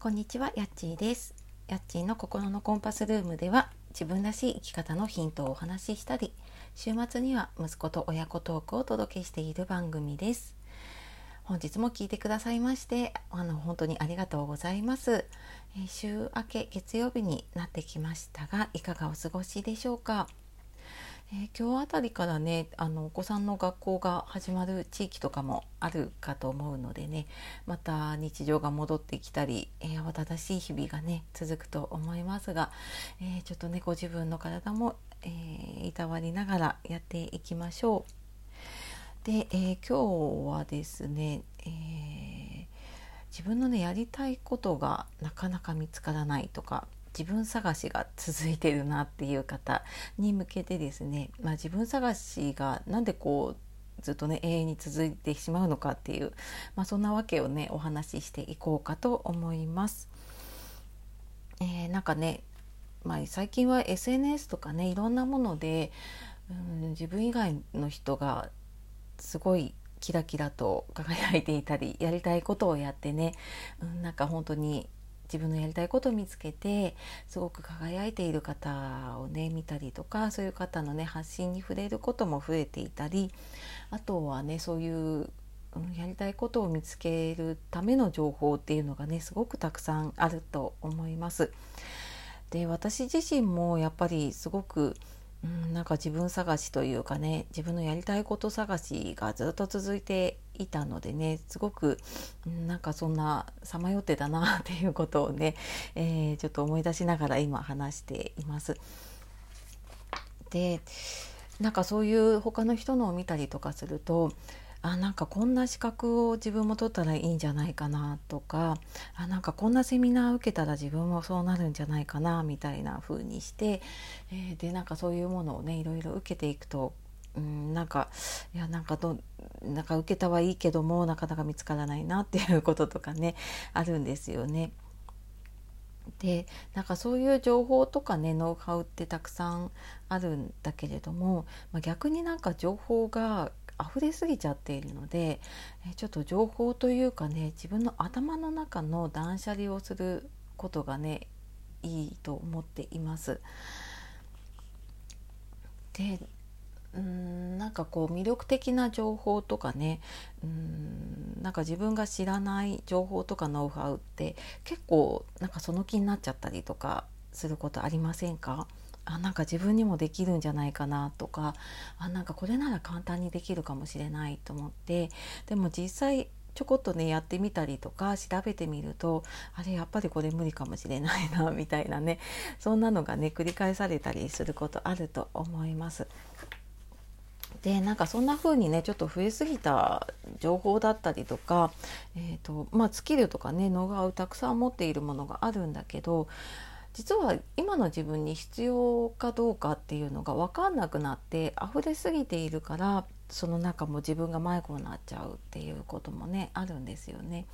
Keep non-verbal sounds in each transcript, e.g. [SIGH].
こんにちは、やっちーです。やっちーの心のコンパスルームでは自分らしい生き方のヒントをお話ししたり、週末には息子と親子トークをお届けしている番組です。本日も聞いてくださいまして、あの本当にありがとうございます。え週明け月曜日になってきましたが、いかがお過ごしでしょうか？えー今日あたりからねあのお子さんの学校が始まる地域とかもあるかと思うのでねまた日常が戻ってきたり、えー慌ただしい日々がね続くと思いますが、えーちょっとねご自分の体も、えーいたわりながらやっていきましょう。で、え今日はですね、え自分のねやりたいことがなかなか見つからないとか自分探しが続いてるなっていう方に向けてですね、まあ、自分探しがなんでこうずっとね永遠に続いてしまうのかっていう、まあ、そんなわけをねお話ししていこうかと思います。えーなんかね、まあ、最近は SNS とかねいろんなもので、うん、自分以外の人がすごいキラキラと輝いていたりやりたいことをやってね、うん、なんか本当に自分のやりたいことを見つけてすごく輝いている方をね見たりとかそういう方のね発信に触れることも増えていたりあとはねそういう、やりたいことを見つけるための情報っていうのがねすごくたくさんあると思います。で私自身もやっぱりすごくうん、なんか自分探しというかね自分のやりたいこと探しがずっと続いていたのでねすごく、うんなんかそんなさまよってたなっていうことをね、えーちょっと思い出しながら今話しています。でなんかそういう他の人のを見たりとかするとあなんかこんな資格を自分も取ったらいいんじゃないかなとかあなんかこんなセミナー受けたら自分もそうなるんじゃないかなみたいな風にして、えーでなんかそういうものをねいろいろ受けていくと、うん、なんかいやなんかどなんか受けたはいいけどもなかなか見つからないなっていうこととかねあるんですよね。でなんかそういう情報とかねノウハウってたくさんあるんだけれども、まあ、逆になんか情報が溢れすぎちゃっているのでえちょっと情報というかね自分の頭の中の断捨離をすることがねいいと思っています。でうーんなんかこう魅力的な情報とかねうーんなんか自分が知らない情報とかノウハウって結構なんかその気になっちゃったりとかすることありませんか？あなんか自分にもできるんじゃないかなとかあなんかこれなら簡単にできるかもしれないと思ってでも実際ちょこっとねやってみたりとか調べてみるとあれやっぱりこれ無理かもしれないなみたいなねそんなのがね繰り返されたりすることあると思います。でなんかそんな風にねちょっと増えすぎた情報だったりとか、えーとまあ、スキルとかねノウハウたくさん持っているものがあるんだけど実は今の自分に必要かどうかっていうのが分かんなくなって溢れすぎているからその中も自分が迷子になっちゃうっていうこともねあるんですよね。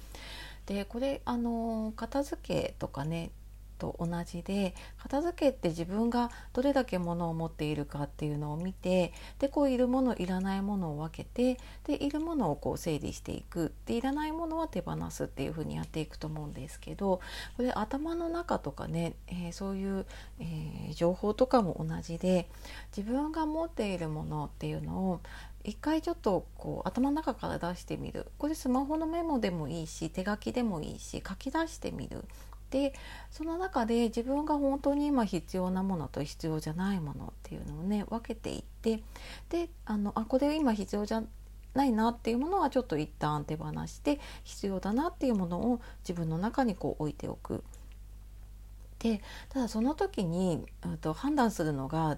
でこれあの片付けとかねと同じで片付けって自分がどれだけ物を持っているかっていうのを見てでこういるものいらないものを分けてでいるものをこう整理していく。でいらないものは手放すっていうふうにやっていくと思うんですけどこれ頭の中とかね、えーそういう、えー情報とかも同じで自分が持っているものっていうのを一回ちょっとこう頭の中から出してみる。これスマホのメモでもいいし手書きでもいいし書き出してみる。でその中で自分が本当に今必要なものと必要じゃないものっていうのをね分けていってであのあこれ今必要じゃないなっていうものはちょっと一旦手放して必要だなっていうものを自分の中にこう置いておく。でただその時に、う、と判断するのが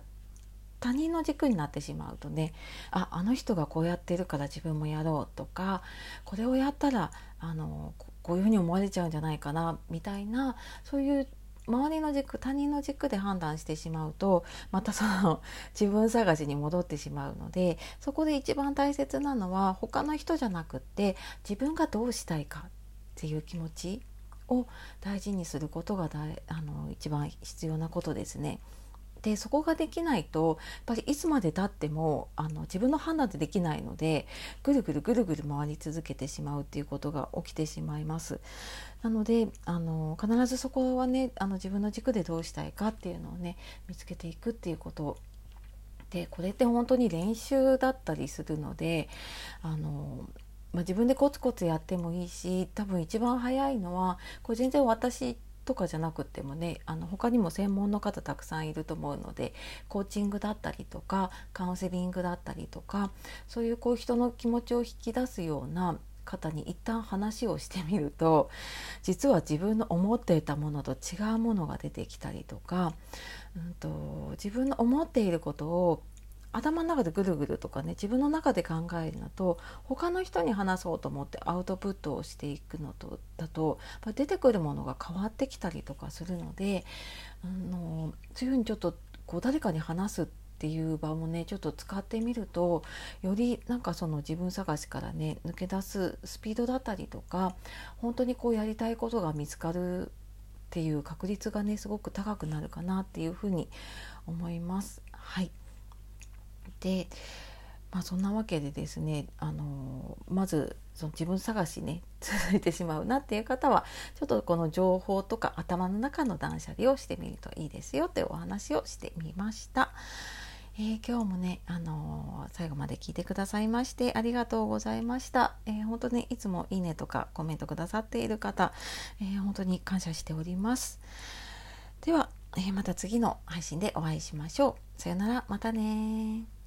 他人の軸になってしまうとねああの人がこうやってるから自分もやろうとかこれをやったらあのこういうふうに思われちゃうんじゃないかなみたいなそういう周りの軸他人の軸で判断してしまうとまたその [LAUGHS] 自分探しに戻ってしまうのでそこで一番大切なのは他の人じゃなくって自分がどうしたいかっていう気持ちを大事にすることが大あの一番必要なことですね。でそこができないとやっぱりいつまでたってもあの自分の判断でできないのでぐるぐるぐるぐる回り続けてしまうっていうことが起きてしまいます。なのであの必ずそこはねあの自分の軸でどうしたいかっていうのをね見つけていくっていうことでこれって本当に練習だったりするのであのまあ、自分でコツコツやってもいいし多分一番早いのはこれ全然私とかじゃなくてもねあの他にも専門の方たくさんいると思うのでコーチングだったりとかカウンセリングだったりとかそういうこう人の気持ちを引き出すような方に一旦話をしてみると実は自分の思っていたものと違うものが出てきたりとか、うんと自分の思っていることを頭の中でぐるぐるとかね自分の中で考えるのと他の人に話そうと思ってアウトプットをしていくのとだと出てくるものが変わってきたりとかするのであのそういうふうにちょっとこう誰かに話すっていう場もねちょっと使ってみるとよりなんかその自分探しからね抜け出すスピードだったりとか本当にこうやりたいことが見つかるっていう確率がねすごく高くなるかなっていうふうに思います。はい、まあ、そんなわけでですねあのまずその自分探しね [LAUGHS] 続いてしまうなっていう方はちょっとこの情報とか頭の中の断捨離をしてみるといいですよってお話をしてみました。えー、今日もね、あのー、最後まで聞いてくださいましてありがとうございました。えー、本当にいつもいいねとかコメントくださっている方、えー、本当に感謝しております。では、えまた次の配信でお会いしましょう。さよなら、またね